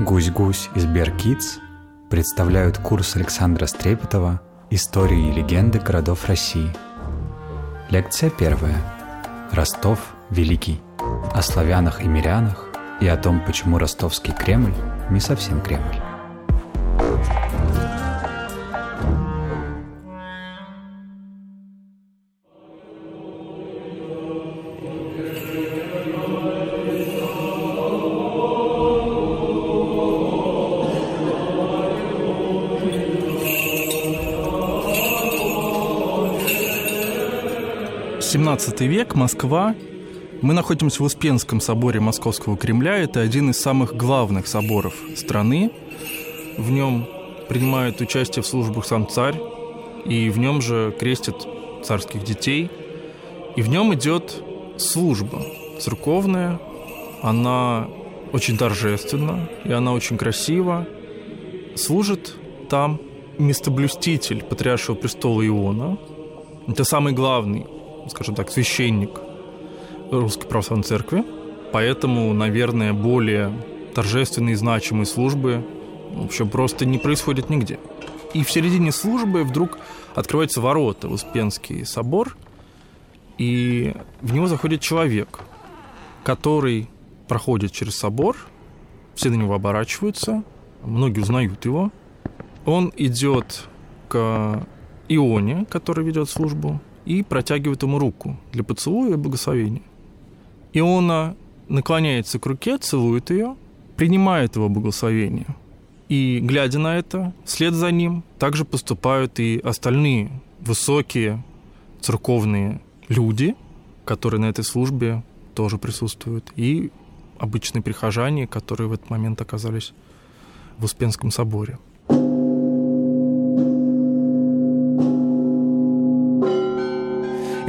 Гусь-гусь из Беркиц представляют курс Александра Стрепетова «Истории и легенды городов России». Лекция первая. Ростов Великий. О славянах и мирянах и о том, почему ростовский Кремль не совсем Кремль. XVII век, Москва. Мы находимся в Успенском соборе Московского Кремля. Это один из самых главных соборов страны. В нем принимает участие в службах сам царь, и в нем же крестят царских детей. И в нем идет служба церковная. Она очень торжественна, и она очень красива. Служит там местоблюститель Патриаршего престола Иона. Это самый главный скажем так, священник Русской Православной Церкви. Поэтому, наверное, более торжественные значимые службы в общем, просто не происходят нигде. И в середине службы вдруг открываются ворота в Успенский собор, и в него заходит человек, который проходит через собор, все на него оборачиваются, многие узнают его. Он идет к Ионе, который ведет службу, и протягивает ему руку для поцелуя и благословения. Иона наклоняется к руке, целует ее, принимает его благословение. И, глядя на это, вслед за ним также поступают и остальные высокие церковные люди, которые на этой службе тоже присутствуют, и обычные прихожане, которые в этот момент оказались в Успенском соборе.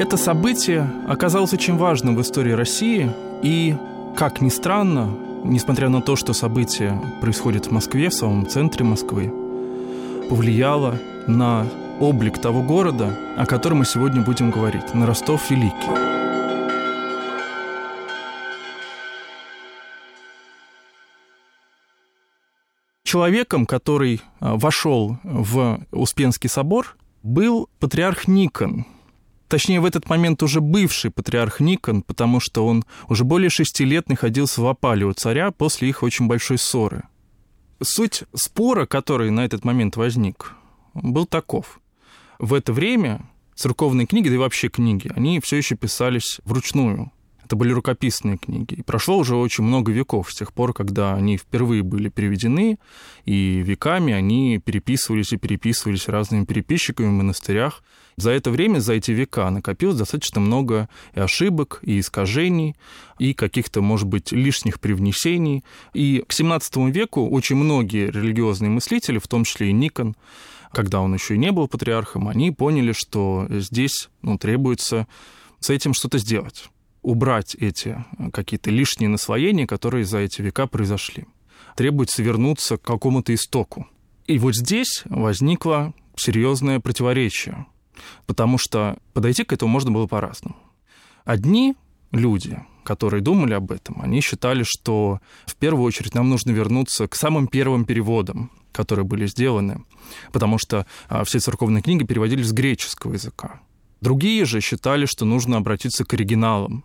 Это событие оказалось очень важным в истории России и, как ни странно, несмотря на то, что событие происходит в Москве, в самом центре Москвы, повлияло на облик того города, о котором мы сегодня будем говорить, на Ростов Великий. Человеком, который а, вошел в Успенский собор, был патриарх Никон – Точнее, в этот момент уже бывший патриарх Никон, потому что он уже более шести лет находился в опале у царя после их очень большой ссоры. Суть спора, который на этот момент возник, был таков. В это время церковные книги, да и вообще книги, они все еще писались вручную. Это были рукописные книги. И прошло уже очень много веков с тех пор, когда они впервые были переведены, и веками они переписывались и переписывались разными переписчиками в монастырях. За это время, за эти века накопилось достаточно много и ошибок, и искажений, и каких-то, может быть, лишних привнесений. И к XVII веку очень многие религиозные мыслители, в том числе и Никон, когда он еще и не был патриархом, они поняли, что здесь ну, требуется с этим что-то сделать убрать эти э, какие-то лишние наслоения, которые за эти века произошли. Требуется вернуться к какому-то истоку. И вот здесь возникло серьезное противоречие, потому что подойти к этому можно было по-разному. Одни люди, которые думали об этом, они считали, что в первую очередь нам нужно вернуться к самым первым переводам, которые были сделаны, потому что а, все церковные книги переводились с греческого языка. Другие же считали, что нужно обратиться к оригиналам,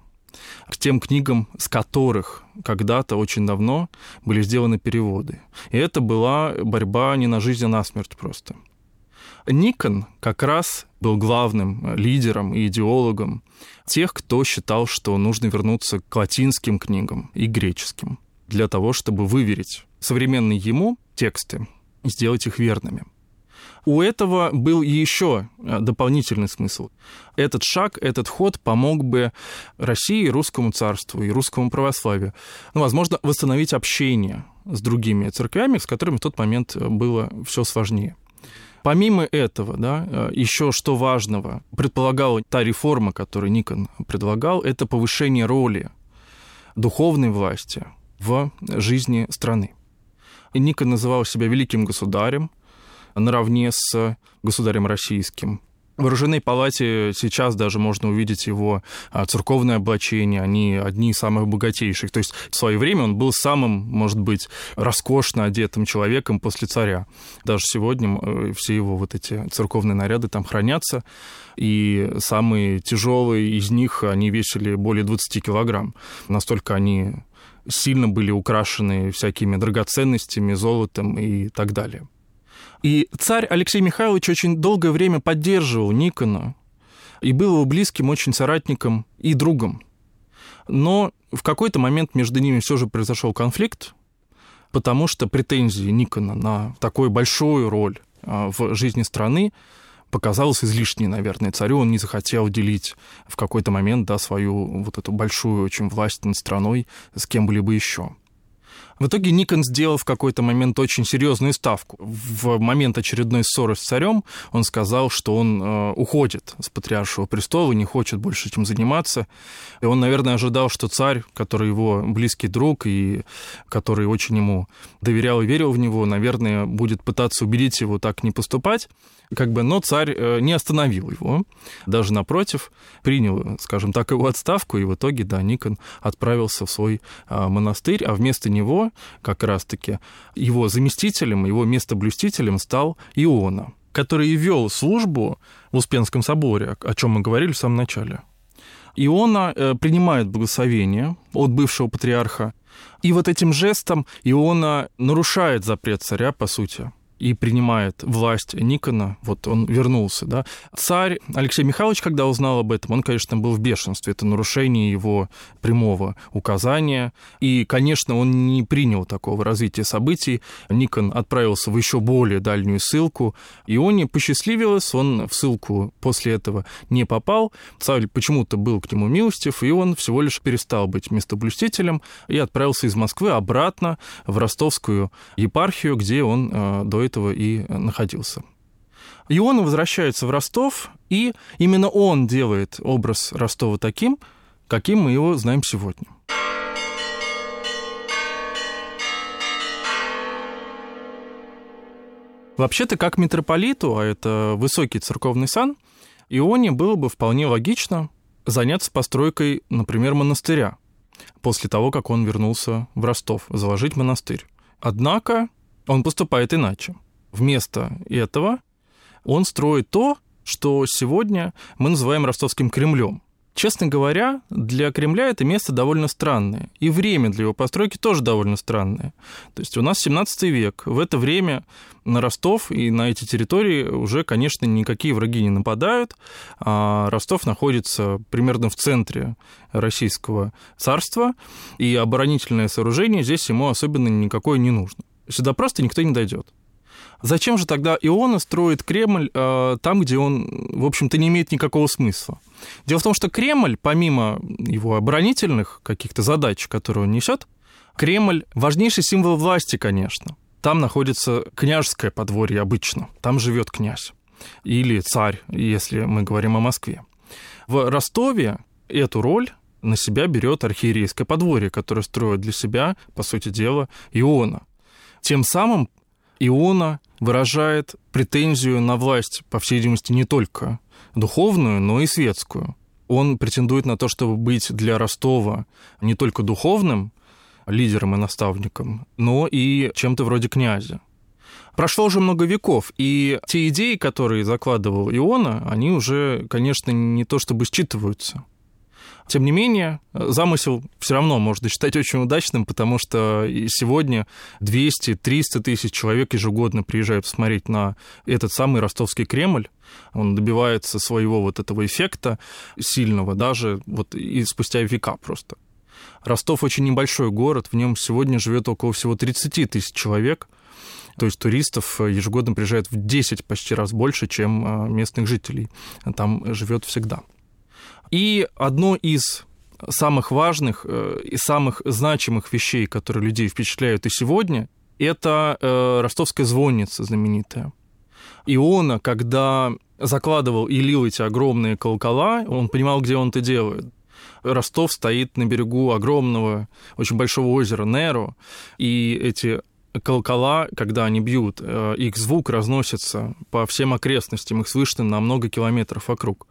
к тем книгам, с которых когда-то очень давно были сделаны переводы. И это была борьба не на жизнь, а на смерть просто. Никон как раз был главным лидером и идеологом тех, кто считал, что нужно вернуться к латинским книгам и греческим для того, чтобы выверить современные ему тексты и сделать их верными – у этого был еще э, дополнительный смысл. Этот шаг, этот ход помог бы России, русскому царству и русскому православию, ну, возможно, восстановить общение с другими церквями, с которыми в тот момент было все сложнее. Помимо этого, да, э, еще что важного предполагала та реформа, которую Никон предлагал, это повышение роли духовной власти в жизни страны. И Никон называл себя великим государем, наравне с государем российским. В оружейной палате сейчас даже можно увидеть его а, церковное облачение, они одни из самых богатейших. То есть в свое время он был самым, может быть, роскошно одетым человеком после царя. Даже сегодня э, все его вот эти церковные наряды там хранятся, и самые тяжелые из них, они весили более 20 килограмм. Настолько они сильно были украшены всякими драгоценностями, золотом и так далее. И царь Алексей Михайлович очень долгое время поддерживал Никона и был его близким очень соратником и другом. Но в какой-то момент между ними все же произошел конфликт, потому что претензии Никона на такую большую роль а, в жизни страны показалось излишней, наверное, царю. Он не захотел делить в какой-то момент да, свою вот эту большую очень власть над страной с кем-либо еще. В итоге Никон сделал в какой-то момент очень серьезную ставку. В момент очередной ссоры с царем он сказал, что он э, уходит с патриаршего престола, не хочет больше этим заниматься. И он, наверное, ожидал, что царь, который его близкий друг и который очень ему доверял и верил в него, наверное, будет пытаться убедить его так не поступать. Как бы, но царь э, не остановил его, даже напротив, принял, скажем так, его отставку, и в итоге, да, Никон отправился в свой а, монастырь, а вместо него как раз-таки его заместителем, его местоблюстителем стал Иона, который вел службу в Успенском соборе, о чем мы говорили в самом начале. Иона э, принимает благословение от бывшего патриарха, и вот этим жестом Иона нарушает запрет царя, по сути и принимает власть Никона, вот он вернулся, да. Царь Алексей Михайлович, когда узнал об этом, он, конечно, был в бешенстве, это нарушение его прямого указания, и, конечно, он не принял такого развития событий. Никон отправился в еще более дальнюю ссылку, и он не посчастливилось, он в ссылку после этого не попал, царь почему-то был к нему милостив, и он всего лишь перестал быть местоблюстителем и отправился из Москвы обратно в ростовскую епархию, где он э, до этого и находился. И он возвращается в Ростов, и именно он делает образ Ростова таким, каким мы его знаем сегодня. Вообще-то, как митрополиту, а это высокий церковный сан, Ионе было бы вполне логично заняться постройкой, например, монастыря, после того, как он вернулся в Ростов, заложить монастырь. Однако он поступает иначе. Вместо этого он строит то, что сегодня мы называем ростовским Кремлем. Честно говоря, для Кремля это место довольно странное. И время для его постройки тоже довольно странное. То есть у нас 17 век. В это время на Ростов и на эти территории уже, конечно, никакие враги не нападают. А Ростов находится примерно в центре Российского царства, и оборонительное сооружение здесь ему особенно никакое не нужно. Сюда просто никто не дойдет. Зачем же тогда Иона строит Кремль э, там, где он, в общем-то, не имеет никакого смысла? Дело в том, что Кремль, помимо его оборонительных каких-то задач, которые он несет, Кремль важнейший символ власти, конечно. Там находится княжеское подворье обычно, там живет князь или царь, если мы говорим о Москве. В Ростове эту роль на себя берет архиерейское подворье, которое строит для себя, по сути дела, Иона. Тем самым Иона выражает претензию на власть, по всей видимости, не только духовную, но и светскую. Он претендует на то, чтобы быть для Ростова не только духовным лидером и наставником, но и чем-то вроде князя. Прошло уже много веков, и те идеи, которые закладывал Иона, они уже, конечно, не то чтобы считываются. Тем не менее, замысел все равно можно считать очень удачным, потому что сегодня 200-300 тысяч человек ежегодно приезжают посмотреть на этот самый ростовский Кремль. Он добивается своего вот этого эффекта сильного даже вот и спустя века просто. Ростов очень небольшой город, в нем сегодня живет около всего 30 тысяч человек. То есть туристов ежегодно приезжает в 10 почти раз больше, чем а, местных жителей. Там живет всегда. И одно из самых важных э, и самых значимых вещей, которые людей впечатляют и сегодня, это э, ростовская звонница знаменитая. Иона, когда закладывал и лил эти огромные колокола, он понимал, где он это делает. Ростов стоит на берегу огромного, очень большого озера Неру, и эти колокола, когда они бьют, э, их звук разносится по всем окрестностям, их слышно на много километров вокруг.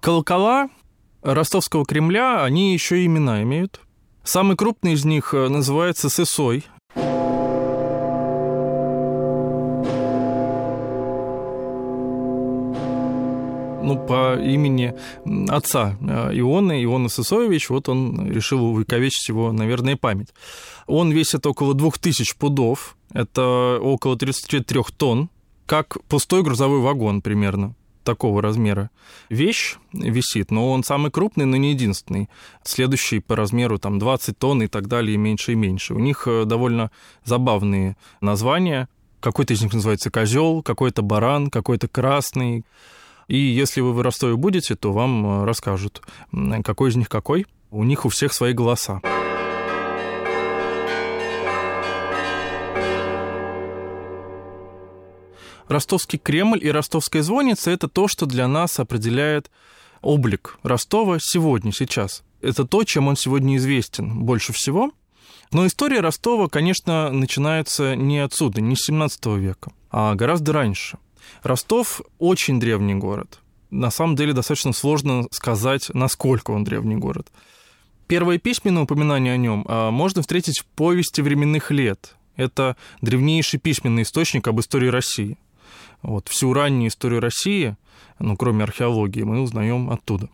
Колокола ростовского Кремля, они еще и имена имеют. Самый крупный из них э, называется Сысой. ну, по имени отца э, Ионы, Иона Сысоевич, вот он решил увековечить его, наверное, память. Он весит около 2000 пудов, это около 33 тонн, как пустой грузовой вагон примерно такого размера вещь висит, но он самый крупный, но не единственный. Следующий по размеру там 20 тонн и так далее, и меньше и меньше. У них э, довольно забавные названия. Какой-то из них называется козел, какой-то баран, какой-то красный. И если вы в Ростове будете, то вам э, расскажут, какой из них какой. У них у всех свои голоса. Ростовский Кремль и Ростовская звонница – это то, что для нас определяет облик Ростова сегодня, сейчас. Это то, чем он сегодня известен больше всего. Но история Ростова, конечно, начинается не отсюда, не с 17 века, а гораздо раньше – Ростов очень древний город. На самом деле достаточно сложно сказать, насколько он древний город. Первое письменное упоминание о нем а, можно встретить в повести временных лет. Это древнейший письменный источник об истории России. Вот, всю раннюю историю России, ну, кроме археологии, мы узнаем оттуда.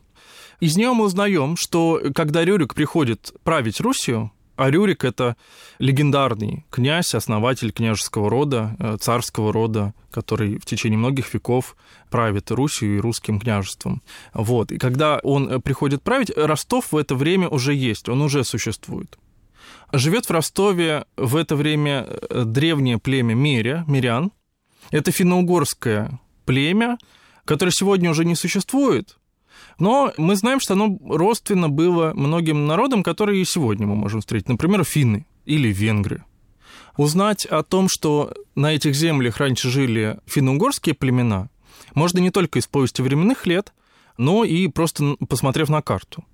Из нее мы узнаем, что когда Рюрик приходит править Русью, а Рюрик – это легендарный князь, основатель княжеского рода, э, царского рода, который в течение многих веков правит Русью и русским княжеством. Вот. И когда он э, приходит править, Ростов в это время уже есть, он уже существует. Живет в Ростове в это время э, древнее племя Меря, Мирян. Это финно-угорское племя, которое сегодня уже не существует, но мы знаем, что оно родственно было многим народам, которые и сегодня мы можем встретить. Например, финны или венгры. Узнать о том, что на этих землях раньше жили финно-угорские племена, можно не только из повести временных лет, но и просто посмотрев на карту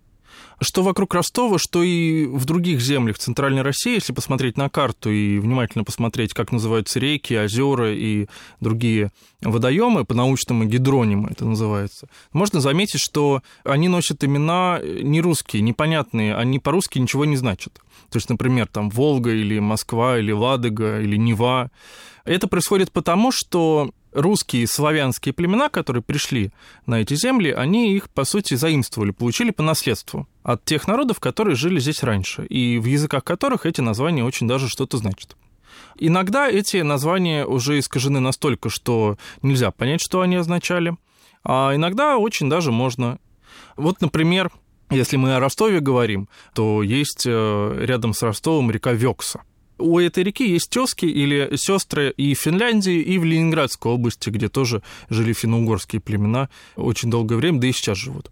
что вокруг Ростова, что и в других землях Центральной России, если посмотреть на карту и внимательно посмотреть, как называются реки, озера и другие водоемы, по-научному гидронимы это называется, можно заметить, что они носят имена не русские, непонятные, они по-русски ничего не значат. То есть, например, там Волга или Москва или Ладога или Нева. Это происходит потому, что русские славянские племена, которые пришли на эти земли, они их, по сути, заимствовали, получили по наследству от тех народов, которые жили здесь раньше, и в языках которых эти названия очень даже что-то значат. Иногда эти названия уже искажены настолько, что нельзя понять, что они означали, а иногда очень даже можно. Вот, например, если мы о Ростове говорим, то есть э, рядом с Ростовом река Векса – у этой реки есть тезки или сестры и в Финляндии, и в Ленинградской области, где тоже жили финно-угорские племена очень долгое время, да и сейчас живут.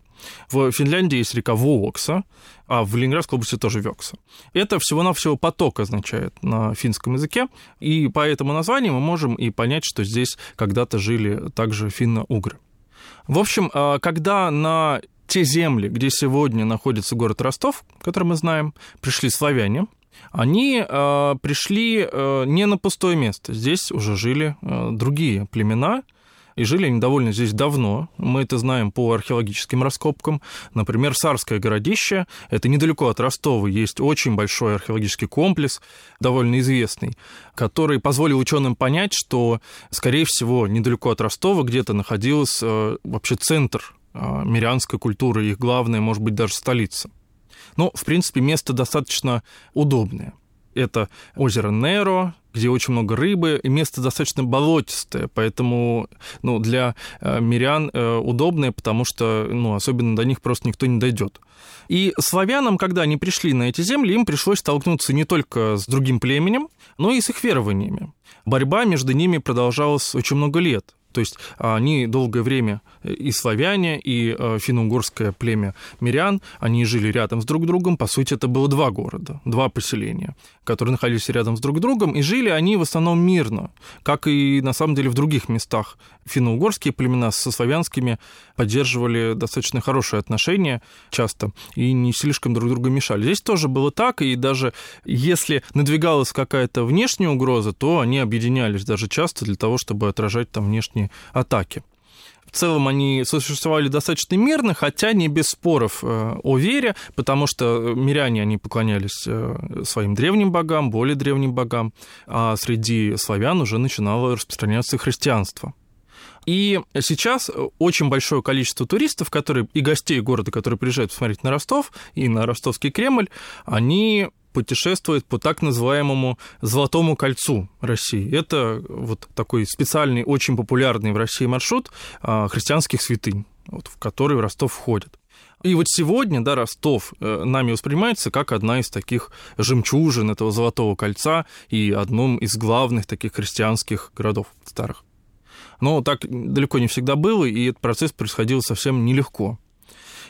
В Финляндии есть река Вуокса, а в Ленинградской области тоже Векса. Это всего-навсего поток означает на финском языке, и по этому названию мы можем и понять, что здесь когда-то жили также финно-угры. В общем, а, когда на те земли, где сегодня находится город Ростов, который мы знаем, пришли славяне, они э, пришли э, не на пустое место. Здесь уже жили э, другие племена, и жили они довольно здесь давно. Мы это знаем по археологическим раскопкам. Например, Сарское городище, это недалеко от Ростова, есть очень большой археологический комплекс, довольно известный, который позволил ученым понять, что, скорее всего, недалеко от Ростова где-то находился э, вообще центр э, мирянской культуры, их главная, может быть, даже столица. Но, в принципе, место достаточно удобное. Это озеро Неро, где очень много рыбы, и место достаточно болотистое, поэтому ну, для э, мирян э, удобное, потому что ну, особенно до них просто никто не дойдет. И славянам, когда они пришли на эти земли, им пришлось столкнуться не только с другим племенем, но и с их верованиями. Борьба между ними продолжалась очень много лет. То есть они долгое время э, и славяне, и э, финно-угорское племя мирян, они жили рядом с друг другом. По сути, это было два города, два поселения, которые находились рядом с друг другом, и жили они в основном мирно, как и на самом деле в других местах. Финно-угорские племена со славянскими поддерживали достаточно хорошие отношения часто и не слишком друг другу мешали. Здесь тоже было так, и даже если надвигалась какая-то внешняя угроза, то они объединялись даже часто для того, чтобы отражать там внешние атаки. В целом они существовали достаточно мирно, хотя не без споров э, о вере, потому что миряне, они поклонялись э, своим древним богам, более древним богам, а среди славян уже начинало распространяться христианство. И сейчас очень большое количество туристов, которые и гостей города, которые приезжают посмотреть на Ростов и на Ростовский Кремль, они путешествует по так называемому Золотому кольцу России. Это вот такой специальный, очень популярный в России маршрут а, христианских святынь, вот, в который Ростов входит. И вот сегодня, да, Ростов э, нами воспринимается как одна из таких жемчужин этого Золотого кольца и одном из главных таких христианских городов старых. Но так далеко не всегда было, и этот процесс происходил совсем нелегко.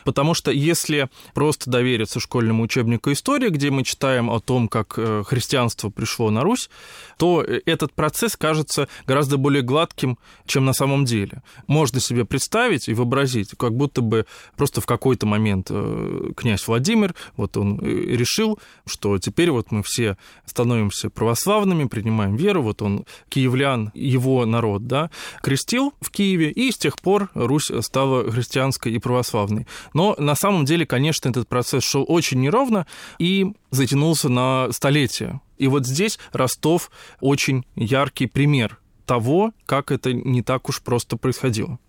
Потому что если просто довериться школьному учебнику истории, где мы читаем о том, как э, христианство пришло на Русь, то э, этот процесс кажется гораздо более гладким, чем на самом деле. Можно себе представить и вообразить, как будто бы просто в какой-то момент э, князь Владимир, вот он решил, что теперь вот мы все становимся православными, принимаем веру, вот он киевлян, его народ, да, крестил в Киеве, и с тех пор Русь стала христианской и православной. Но на самом деле, конечно, этот процесс шел очень неровно и затянулся на столетия. И вот здесь Ростов очень яркий пример того, как это не так уж просто происходило.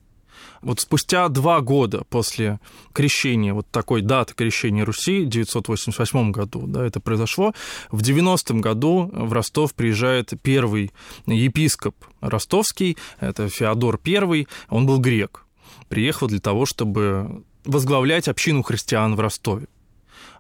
Вот спустя два года после крещения, вот такой даты крещения Руси, в 988 году, да, это произошло, в 90-м году в Ростов приезжает первый епископ ростовский, это Феодор I, он был грек. Приехал для того, чтобы возглавлять общину христиан в Ростове.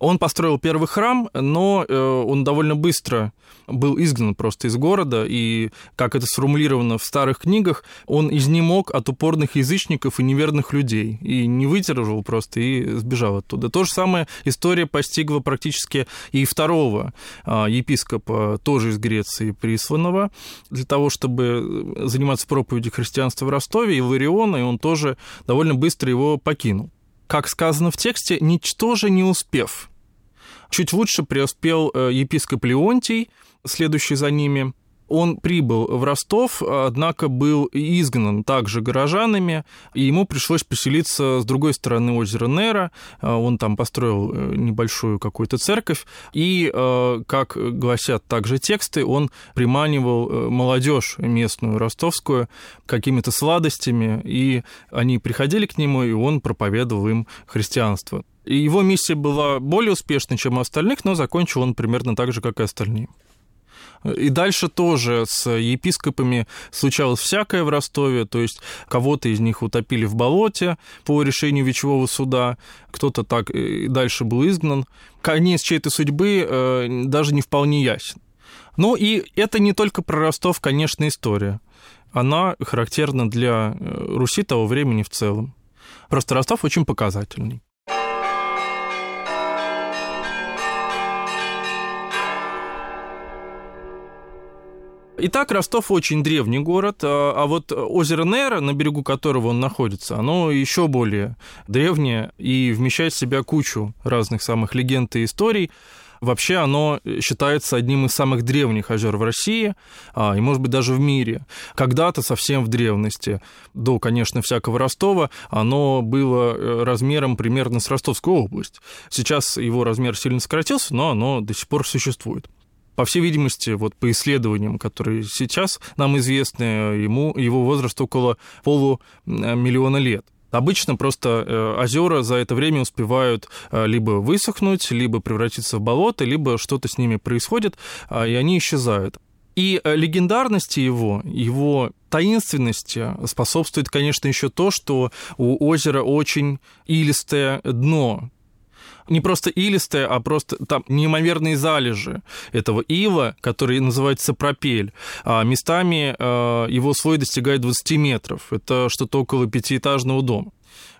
Он построил первый храм, но э, он довольно быстро был изгнан просто из города, и, как это сформулировано в старых книгах, он изнемог от упорных язычников и неверных людей, и не выдержал просто, и сбежал оттуда. То же самое история постигла практически и второго а, епископа, тоже из Греции, присланного, для того, чтобы заниматься проповедью христианства в Ростове, Илариона, и он тоже довольно быстро его покинул как сказано в тексте, ничтоже не успев. Чуть лучше преуспел э, епископ Леонтий, следующий за ними, он прибыл в Ростов, однако был изгнан также горожанами, и ему пришлось поселиться с другой стороны озера Нера. Он там построил э, небольшую какую-то церковь, и, э, как гласят также тексты, он приманивал э, молодежь местную, ростовскую, какими-то сладостями, и они приходили к нему, и он проповедовал им христианство. Его миссия была более успешной, чем у остальных, но закончил он примерно так же, как и остальные. И дальше тоже с епископами случалось всякое в Ростове, то есть кого-то из них утопили в болоте по решению Вечевого суда, кто-то так и дальше был изгнан. Конец чьей-то судьбы э, даже не вполне ясен. Ну и это не только про Ростов, конечно, история. Она характерна для э, Руси того времени в целом. Просто Ростов очень показательный. Итак, Ростов очень древний город, а, а вот озеро Нера, на берегу которого он находится, оно еще более древнее и вмещает в себя кучу разных самых легенд и историй. Вообще оно считается одним из самых древних озер в России, а, и, может быть, даже в мире. Когда-то, совсем в древности, до, конечно, всякого Ростова, оно было э, размером примерно с Ростовской область. Сейчас его размер сильно сократился, но оно до сих пор существует. По всей видимости, вот по исследованиям, которые сейчас нам известны, ему, его возраст около полумиллиона лет. Обычно просто э, озера за это время успевают э, либо высохнуть, либо превратиться в болото, либо что-то с ними происходит, а, и они исчезают. И э, легендарности его, его таинственности способствует, конечно, еще то, что у озера очень илистое дно, не просто илистая, а просто там неимоверные залежи этого ила, который называется пропель. А местами э, его слой достигает 20 метров. Это что-то около пятиэтажного дома.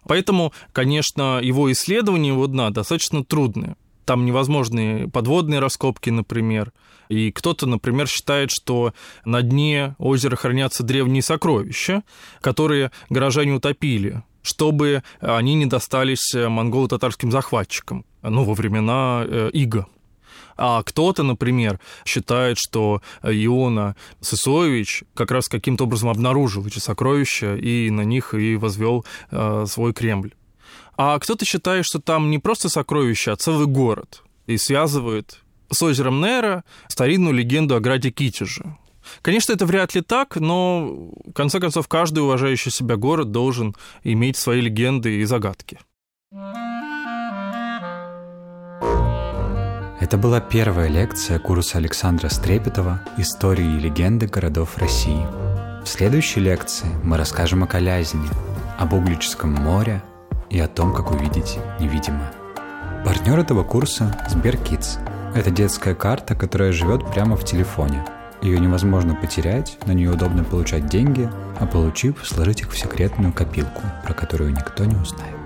Поэтому, конечно, его исследование его дна достаточно трудное. Там невозможны подводные раскопки, например. И кто-то, например, считает, что на дне озера хранятся древние сокровища, которые горожане утопили чтобы они не достались монголо-татарским захватчикам, ну, во времена э, Ига. А кто-то, например, считает, что Иона Сысоевич как раз каким-то образом обнаружил эти сокровища и на них и возвел э, свой Кремль. А кто-то считает, что там не просто сокровища, а целый город. И связывает с озером Нера старинную легенду о граде Китеже. Конечно, это вряд ли так, но, в конце концов, каждый уважающий себя город должен иметь свои легенды и загадки. Это была первая лекция курса Александра Стрепетова «Истории и легенды городов России». В следующей лекции мы расскажем о Калязине, об Углическом море и о том, как увидеть невидимое. Партнер этого курса – Сберкидс. Это детская карта, которая живет прямо в телефоне – ее невозможно потерять, на нее удобно получать деньги, а получив, сложить их в секретную копилку, про которую никто не узнает.